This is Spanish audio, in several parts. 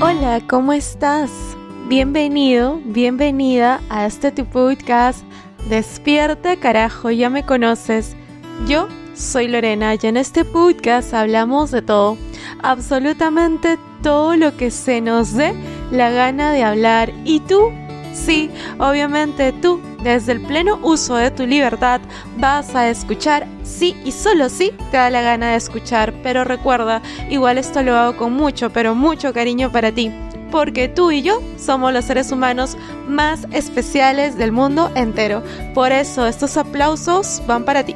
Hola, ¿cómo estás? Bienvenido, bienvenida a este de podcast. Despierta, carajo, ya me conoces. Yo soy Lorena y en este podcast hablamos de todo, absolutamente todo lo que se nos dé la gana de hablar. ¿Y tú? Sí, obviamente tú, desde el pleno uso de tu libertad, vas a escuchar sí y solo sí te da la gana de escuchar. Pero recuerda, igual esto lo hago con mucho, pero mucho cariño para ti. Porque tú y yo somos los seres humanos más especiales del mundo entero. Por eso estos aplausos van para ti.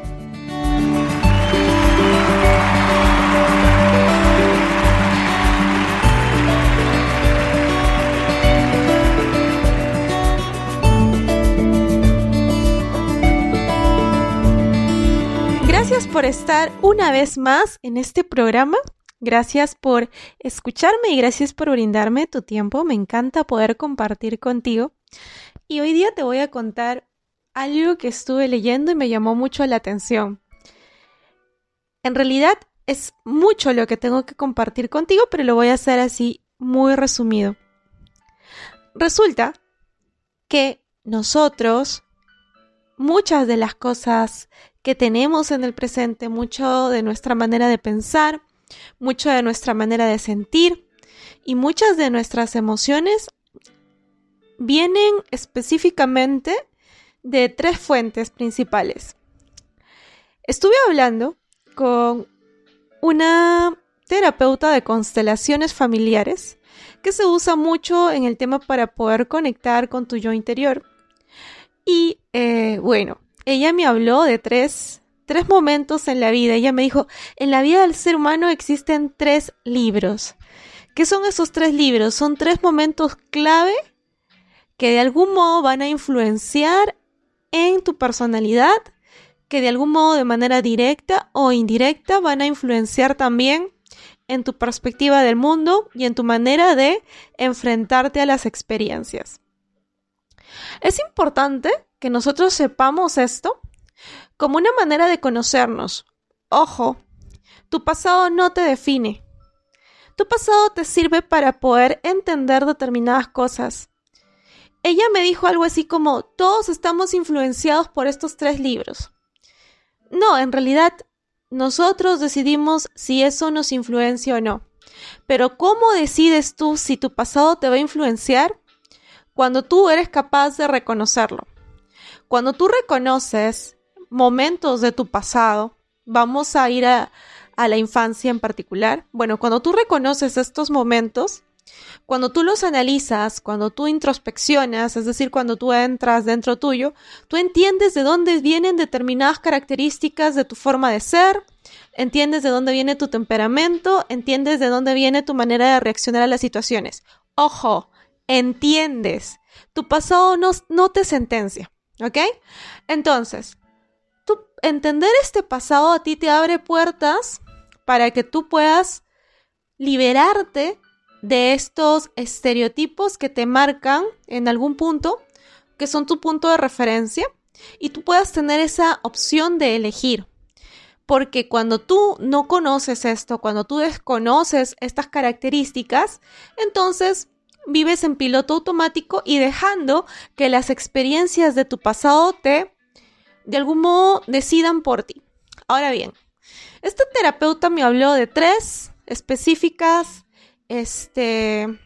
Por estar una vez más en este programa. Gracias por escucharme y gracias por brindarme tu tiempo. Me encanta poder compartir contigo. Y hoy día te voy a contar algo que estuve leyendo y me llamó mucho la atención. En realidad es mucho lo que tengo que compartir contigo, pero lo voy a hacer así muy resumido. Resulta que nosotros, muchas de las cosas que tenemos en el presente, mucho de nuestra manera de pensar, mucho de nuestra manera de sentir y muchas de nuestras emociones vienen específicamente de tres fuentes principales. Estuve hablando con una terapeuta de constelaciones familiares que se usa mucho en el tema para poder conectar con tu yo interior. Y eh, bueno, ella me habló de tres, tres momentos en la vida. Ella me dijo, en la vida del ser humano existen tres libros. ¿Qué son esos tres libros? Son tres momentos clave que de algún modo van a influenciar en tu personalidad, que de algún modo de manera directa o indirecta van a influenciar también en tu perspectiva del mundo y en tu manera de enfrentarte a las experiencias. Es importante que nosotros sepamos esto como una manera de conocernos. Ojo, tu pasado no te define. Tu pasado te sirve para poder entender determinadas cosas. Ella me dijo algo así como, todos estamos influenciados por estos tres libros. No, en realidad, nosotros decidimos si eso nos influencia o no. Pero ¿cómo decides tú si tu pasado te va a influenciar? Cuando tú eres capaz de reconocerlo. Cuando tú reconoces momentos de tu pasado, vamos a ir a, la infancia en particular. Bueno, cuando tú reconoces estos momentos, cuando tú los analizas, cuando tú introspeccionas, es decir, cuando tú entras dentro tuyo, tú entiendes de dónde vienen determinadas características de tu forma de ser, entiendes de dónde viene tu temperamento, entiendes de dónde viene tu manera de reaccionar a las situaciones. Ojo, entiendes. Tu pasado no, te sentencia. ¿Ok? Entonces, tú, entender este pasado a ti te abre puertas para que tú puedas liberarte de estos estereotipos que te marcan en algún punto, que son tu punto de referencia, y tú puedas tener esa opción de elegir. Porque cuando tú no conoces esto, cuando tú desconoces estas características, entonces vives en piloto automático y dejando que las experiencias de tu pasado te, de algún modo, decidan por ti. Ahora bien, este terapeuta me habló de tres específicas, este,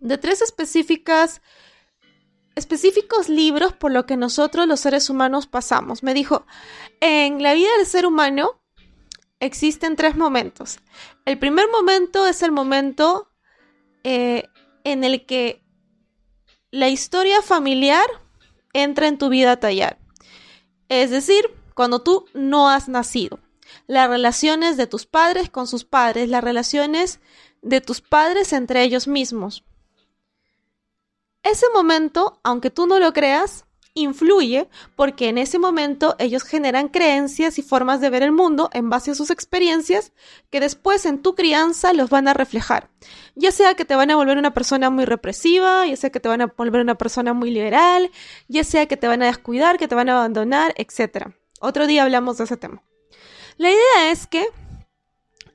de tres específicas, específicos libros por lo que nosotros los seres humanos pasamos. Me dijo, en la vida del ser humano existen tres momentos. El primer momento es el momento eh, en el que la historia familiar entra en tu vida a tallar. Es decir, cuando tú no has nacido. Las relaciones de tus padres con sus padres, las relaciones de tus padres entre ellos mismos. Ese momento, aunque tú no lo creas, influye porque en ese momento ellos generan creencias y formas de ver el mundo en base a sus experiencias que después en tu crianza los van a reflejar. Ya sea que te van a volver una persona muy represiva, ya sea que te van a volver una persona muy liberal, ya sea que te van a descuidar, que te van a abandonar, etc. Otro día hablamos de ese tema. La idea es que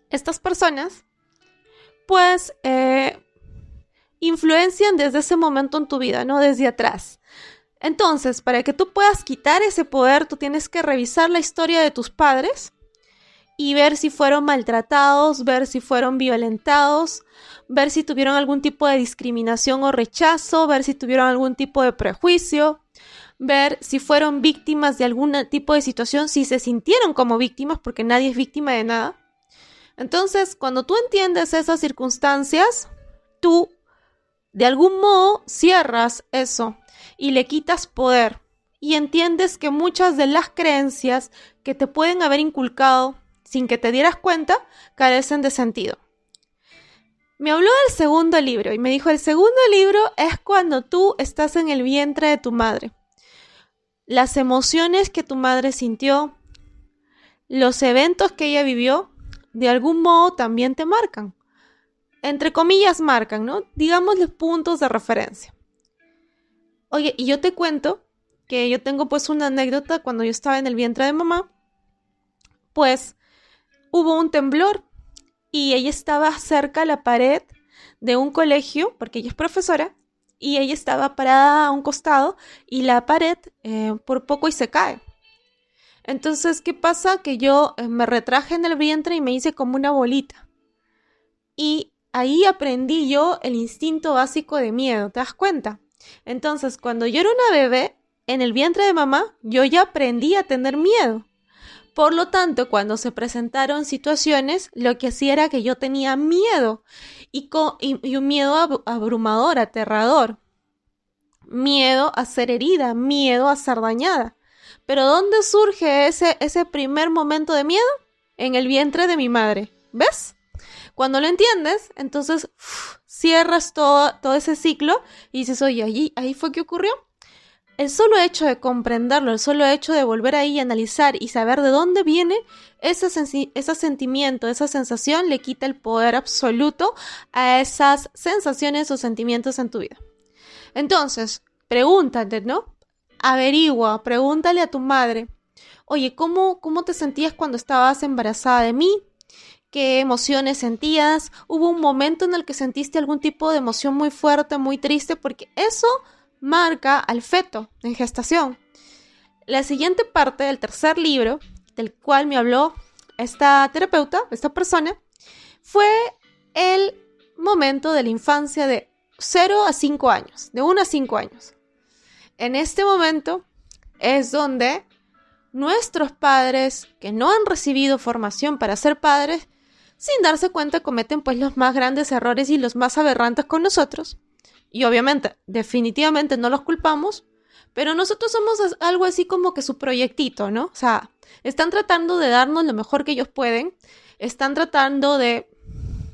estas personas pues eh, influencian desde ese momento en tu vida, ¿no? Desde atrás. Entonces, para que tú puedas quitar ese poder, tú tienes que revisar la historia de tus padres y ver si fueron maltratados, ver si fueron violentados, ver si tuvieron algún tipo de discriminación o rechazo, ver si tuvieron algún tipo de prejuicio, ver si fueron víctimas de algún tipo de situación, si se sintieron como víctimas, porque nadie es víctima de nada. Entonces, cuando tú entiendes esas circunstancias, tú de algún modo cierras eso y le quitas poder y entiendes que muchas de las creencias que te pueden haber inculcado sin que te dieras cuenta carecen de sentido. Me habló del segundo libro y me dijo, el segundo libro es cuando tú estás en el vientre de tu madre. Las emociones que tu madre sintió, los eventos que ella vivió, de algún modo también te marcan. Entre comillas marcan, ¿no? Digamos los puntos de referencia. Oye, y yo te cuento que yo tengo pues una anécdota cuando yo estaba en el vientre de mamá, pues hubo un temblor y ella estaba cerca a la pared de un colegio, porque ella es profesora, y ella estaba parada a un costado y la pared eh, por poco y se cae. Entonces, ¿qué pasa? Que yo eh, me retraje en el vientre y me hice como una bolita. Y ahí aprendí yo el instinto básico de miedo, ¿te das cuenta? Entonces, cuando yo era una bebé, en el vientre de mamá, yo ya aprendí a tener miedo. Por lo tanto, cuando se presentaron situaciones, lo que hacía era que yo tenía miedo y, un miedo abrumador, aterrador. Miedo a ser herida, miedo a ser dañada. Pero ¿dónde surge ese, ese primer momento de miedo? En el vientre de mi madre. ¿Ves? Cuando lo entiendes, entonces cierras todo, todo ese ciclo y dices, oye, allí, ahí fue que ocurrió. El solo hecho de comprenderlo, el solo hecho de volver ahí y analizar y saber de dónde viene ese, ese sentimiento, esa sensación, le quita el poder absoluto a esas sensaciones o sentimientos en tu vida. Entonces, pregúntate, ¿no? Averigua, pregúntale a tu madre, oye, ¿cómo, cómo te sentías cuando estabas embarazada de mí? Qué emociones sentías, hubo un momento en el que sentiste algún tipo de emoción muy fuerte, muy triste, porque eso marca al feto en gestación. La siguiente parte del tercer libro, del cual me habló esta terapeuta, esta persona, fue el momento de la infancia de 0 a 5 años, de 1 a 5 años. En este momento es donde nuestros padres que no han recibido formación para ser padres sin darse cuenta cometen pues los más grandes errores y los más aberrantes con nosotros. Y obviamente, definitivamente no los culpamos, pero nosotros somos algo así como que su proyectito, ¿no? O sea, están tratando de darnos lo mejor que ellos pueden, están tratando de,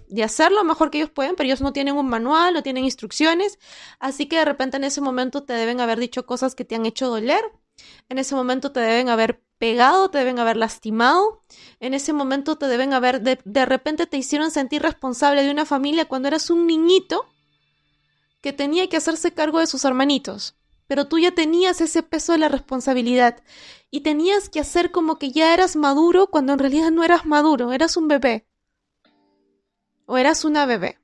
de hacer lo mejor que ellos pueden, pero ellos no tienen un manual, no tienen instrucciones, así que de repente en ese momento te deben haber dicho cosas que te han hecho doler, en ese momento te deben haber pegado, te deben haber lastimado, en ese momento te deben haber, de, de repente te hicieron sentir responsable de una familia cuando eras un niñito que tenía que hacerse cargo de sus hermanitos. Pero tú ya tenías ese peso de la responsabilidad y tenías que hacer como que ya eras maduro cuando en realidad no eras maduro, eras un bebé. O eras una bebé.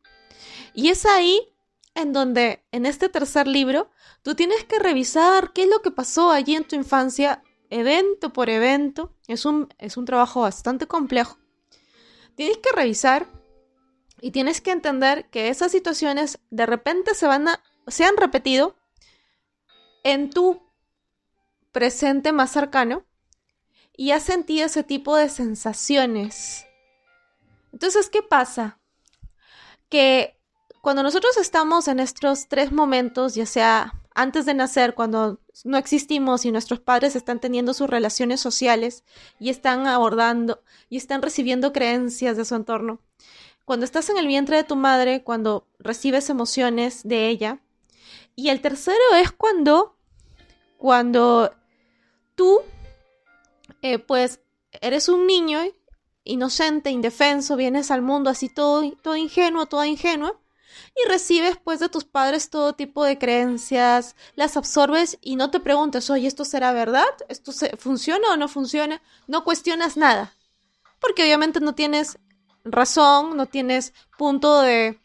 Y es ahí en donde, en este tercer libro, tú tienes que revisar qué es lo que pasó allí en tu infancia evento por evento. Es un, es un trabajo bastante complejo. Tienes que revisar y tienes que entender que esas situaciones de repente se van a, se han repetido en tu presente más cercano y has sentido ese tipo de sensaciones. Entonces, ¿qué pasa? Que cuando nosotros estamos en estos tres momentos, ya sea antes de nacer, cuando no existimos y nuestros padres están teniendo sus relaciones sociales y están abordando y están recibiendo creencias de su entorno. Cuando estás en el vientre de tu madre, cuando recibes emociones de ella. Y el tercero es cuando, cuando tú, eh, pues, eres un niño inocente, indefenso, vienes al mundo así todo, todo ingenuo, toda ingenua y recibes pues de tus padres todo tipo de creencias, las absorbes y no te preguntas, oye, ¿esto será verdad? ¿Esto se funciona o no funciona? No cuestionas nada, porque obviamente no tienes razón, no tienes punto de,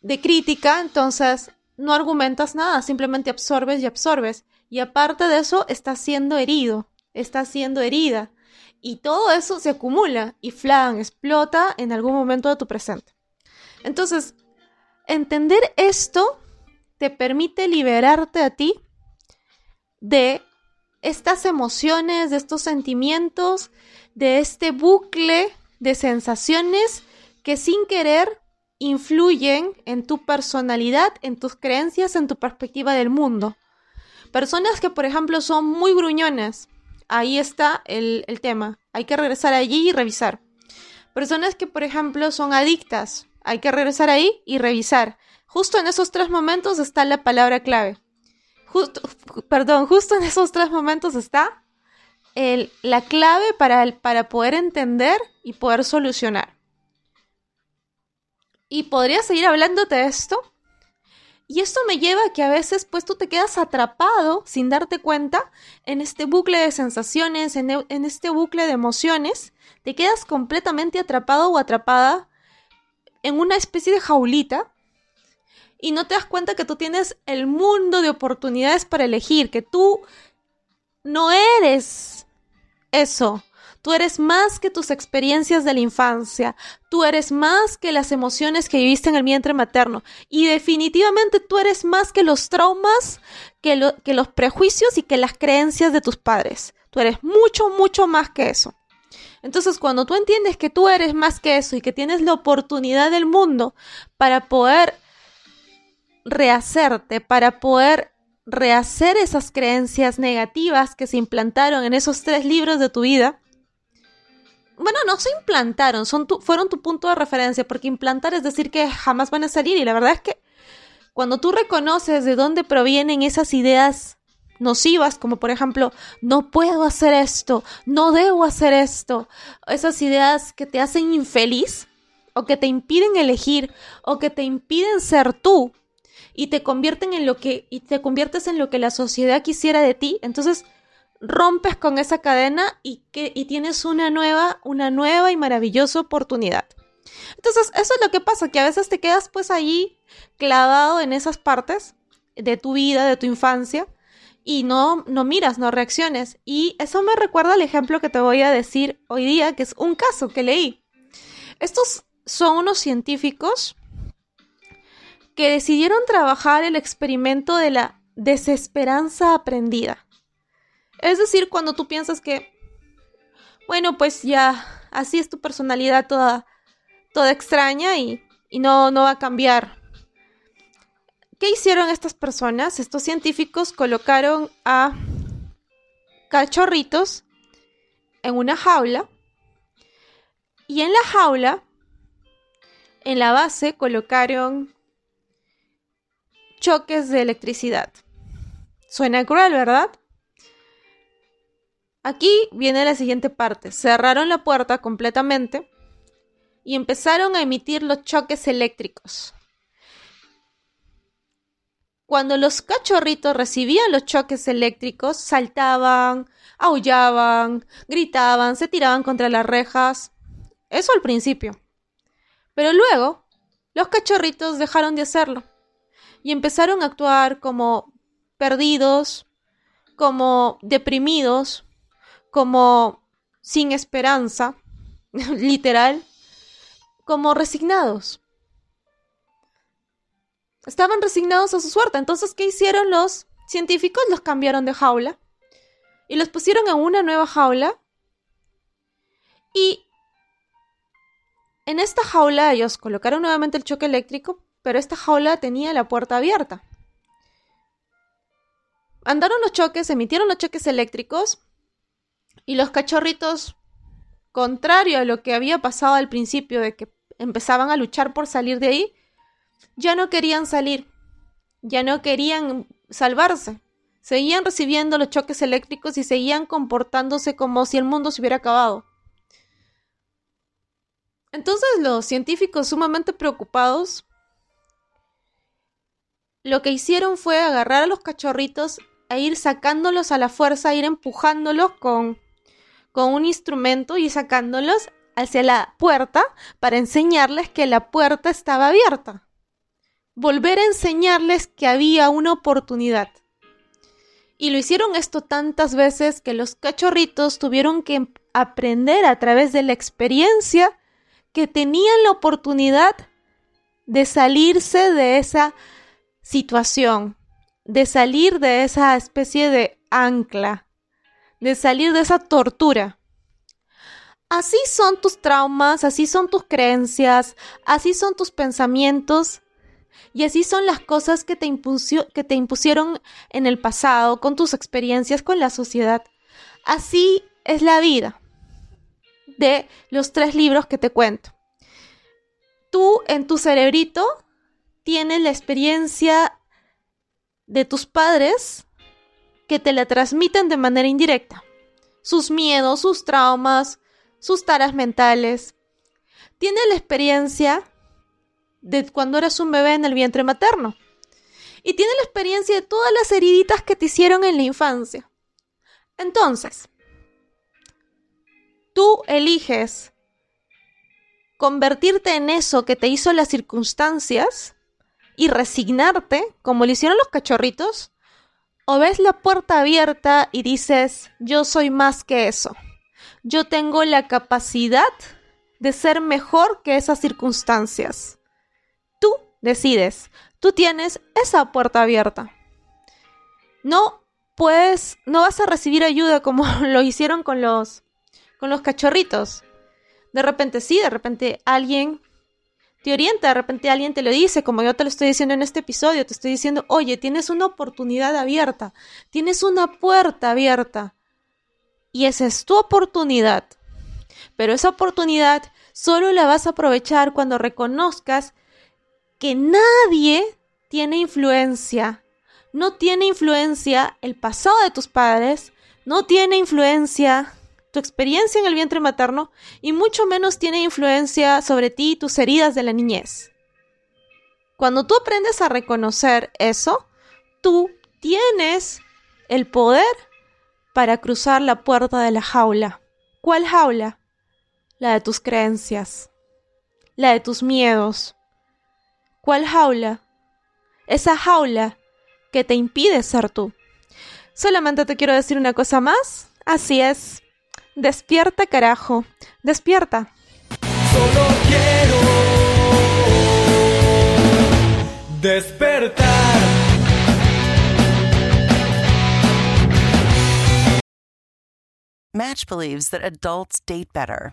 de crítica, entonces no argumentas nada, simplemente absorbes y absorbes. Y aparte de eso, estás siendo herido, estás siendo herida. Y todo eso se acumula y flan, explota en algún momento de tu presente. Entonces, entender esto te permite liberarte a ti de estas emociones, de estos sentimientos, de este bucle de sensaciones que sin querer influyen en tu personalidad, en tus creencias, en tu perspectiva del mundo. Personas que, por ejemplo, son muy gruñonas. Ahí está el, el tema. Hay que regresar allí y revisar. Personas que, por ejemplo, son adictas hay que regresar ahí y revisar. Justo en esos tres momentos está la palabra clave. Justo, perdón, justo en esos tres momentos está el, la clave para, para poder entender y poder solucionar. Y podría seguir hablándote de esto. Y esto me lleva a que a veces pues tú te quedas atrapado sin darte cuenta en este bucle de sensaciones, en, en este bucle de emociones. Te quedas completamente atrapado o atrapada en una especie de jaulita y no te das cuenta que tú tienes el mundo de oportunidades para elegir, que tú no eres eso. Tú eres más que tus experiencias de la infancia, tú eres más que las emociones que viviste en el vientre materno y definitivamente tú eres más que los traumas, que, que los prejuicios y que las creencias de tus padres. Tú eres mucho, mucho más que eso. Entonces, cuando tú entiendes que tú eres más que eso y que tienes la oportunidad del mundo para poder rehacerte, para poder rehacer esas creencias negativas que se implantaron en esos tres libros de tu vida, bueno, no se implantaron, son fueron tu punto de referencia, porque implantar es decir que jamás van a salir y la verdad es que cuando tú reconoces de dónde provienen esas ideas nocivas, como por ejemplo, no puedo hacer esto, no debo hacer esto, esas ideas que te hacen infeliz o que te impiden elegir o que te impiden ser tú y te convierten en lo que y te conviertes en lo que la sociedad quisiera de ti, entonces rompes con esa cadena y que y tienes una nueva, una nueva y maravillosa oportunidad. Entonces, eso es lo que pasa, que a veces te quedas pues allí clavado en esas partes de tu vida, de tu infancia, y no, no miras, no reacciones. Y eso me recuerda al ejemplo que te voy a decir hoy día, que es un caso que leí. Estos son unos científicos que decidieron trabajar el experimento de la desesperanza aprendida. Es decir, cuando tú piensas que, bueno, pues ya así es tu personalidad toda, toda extraña y, y no, no va a cambiar ¿Qué hicieron estas personas? Estos científicos colocaron a cachorritos en una jaula y en la jaula, en la base, colocaron choques de electricidad. Suena cruel, ¿verdad? Aquí viene la siguiente parte. Cerraron la puerta completamente y empezaron a emitir los choques eléctricos. Cuando los cachorritos recibían los choques eléctricos, saltaban, aullaban, gritaban, se tiraban contra las rejas. Eso al principio. Pero luego, los cachorritos dejaron de hacerlo y empezaron a actuar como perdidos, como deprimidos, como sin esperanza, literal, como resignados estaban resignados a su suerte. Entonces, ¿qué hicieron los científicos? Los cambiaron de jaula y los pusieron en una nueva jaula. Y en esta jaula ellos colocaron nuevamente el choque eléctrico, pero esta jaula tenía la puerta abierta. Andaron los choques, emitieron los choques eléctricos y los cachorritos, contrario a lo que había pasado al principio de que empezaban a luchar por salir de ahí, ya no querían salir, ya no querían salvarse. Seguían recibiendo los choques eléctricos y seguían comportándose como si el mundo se hubiera acabado. Entonces los científicos sumamente preocupados lo que hicieron fue agarrar a los cachorritos e ir sacándolos a la fuerza, ir empujándolos con, con un instrumento y sacándolos hacia la puerta para enseñarles que la puerta estaba abierta. Volver a enseñarles que había una oportunidad. Y lo hicieron esto tantas veces que los cachorritos tuvieron que aprender a través de la experiencia que tenían la oportunidad de salirse de esa situación, de salir de esa especie de ancla, de salir de esa tortura. Así son tus traumas, así son tus creencias, así son tus pensamientos y así son las cosas que te, impusieron en el pasado, con tus experiencias con la sociedad. Así es la vida de los tres libros que te cuento. Tú en tu cerebrito tienes la experiencia de tus padres que te la transmiten de manera indirecta. Sus miedos, sus traumas, sus taras mentales. Tienes la experiencia de cuando eras un bebé en el vientre materno. Y tiene la experiencia de todas las heriditas que te hicieron en la infancia. Entonces, tú eliges convertirte en eso que te hizo las circunstancias y resignarte, como lo hicieron los cachorritos, o ves la puerta abierta y dices, yo soy más que eso. Yo tengo la capacidad de ser mejor que esas circunstancias decides. Tú tienes esa puerta abierta. No puedes, no vas a recibir ayuda como lo hicieron con los, con los cachorritos. De repente sí, de repente alguien te orienta, de repente alguien te lo dice, como yo te lo estoy diciendo en este episodio, te estoy diciendo, oye, tienes una oportunidad abierta, tienes una puerta abierta. Y esa es tu oportunidad. Pero esa oportunidad solo la vas a aprovechar cuando reconozcas que nadie tiene influencia. No tiene influencia el pasado de tus padres, no tiene influencia tu experiencia en el vientre materno y mucho menos tiene influencia sobre ti y tus heridas de la niñez. Cuando tú aprendes a reconocer eso, tú tienes el poder para cruzar la puerta de la jaula. ¿Cuál jaula? La de tus creencias, la de tus miedos, ¿Cuál jaula? Esa jaula que te impide ser tú. Solamente te quiero decir una cosa más. Así es. Despierta, carajo. Despierta. Solo quiero despertar. Match believes that adults date better.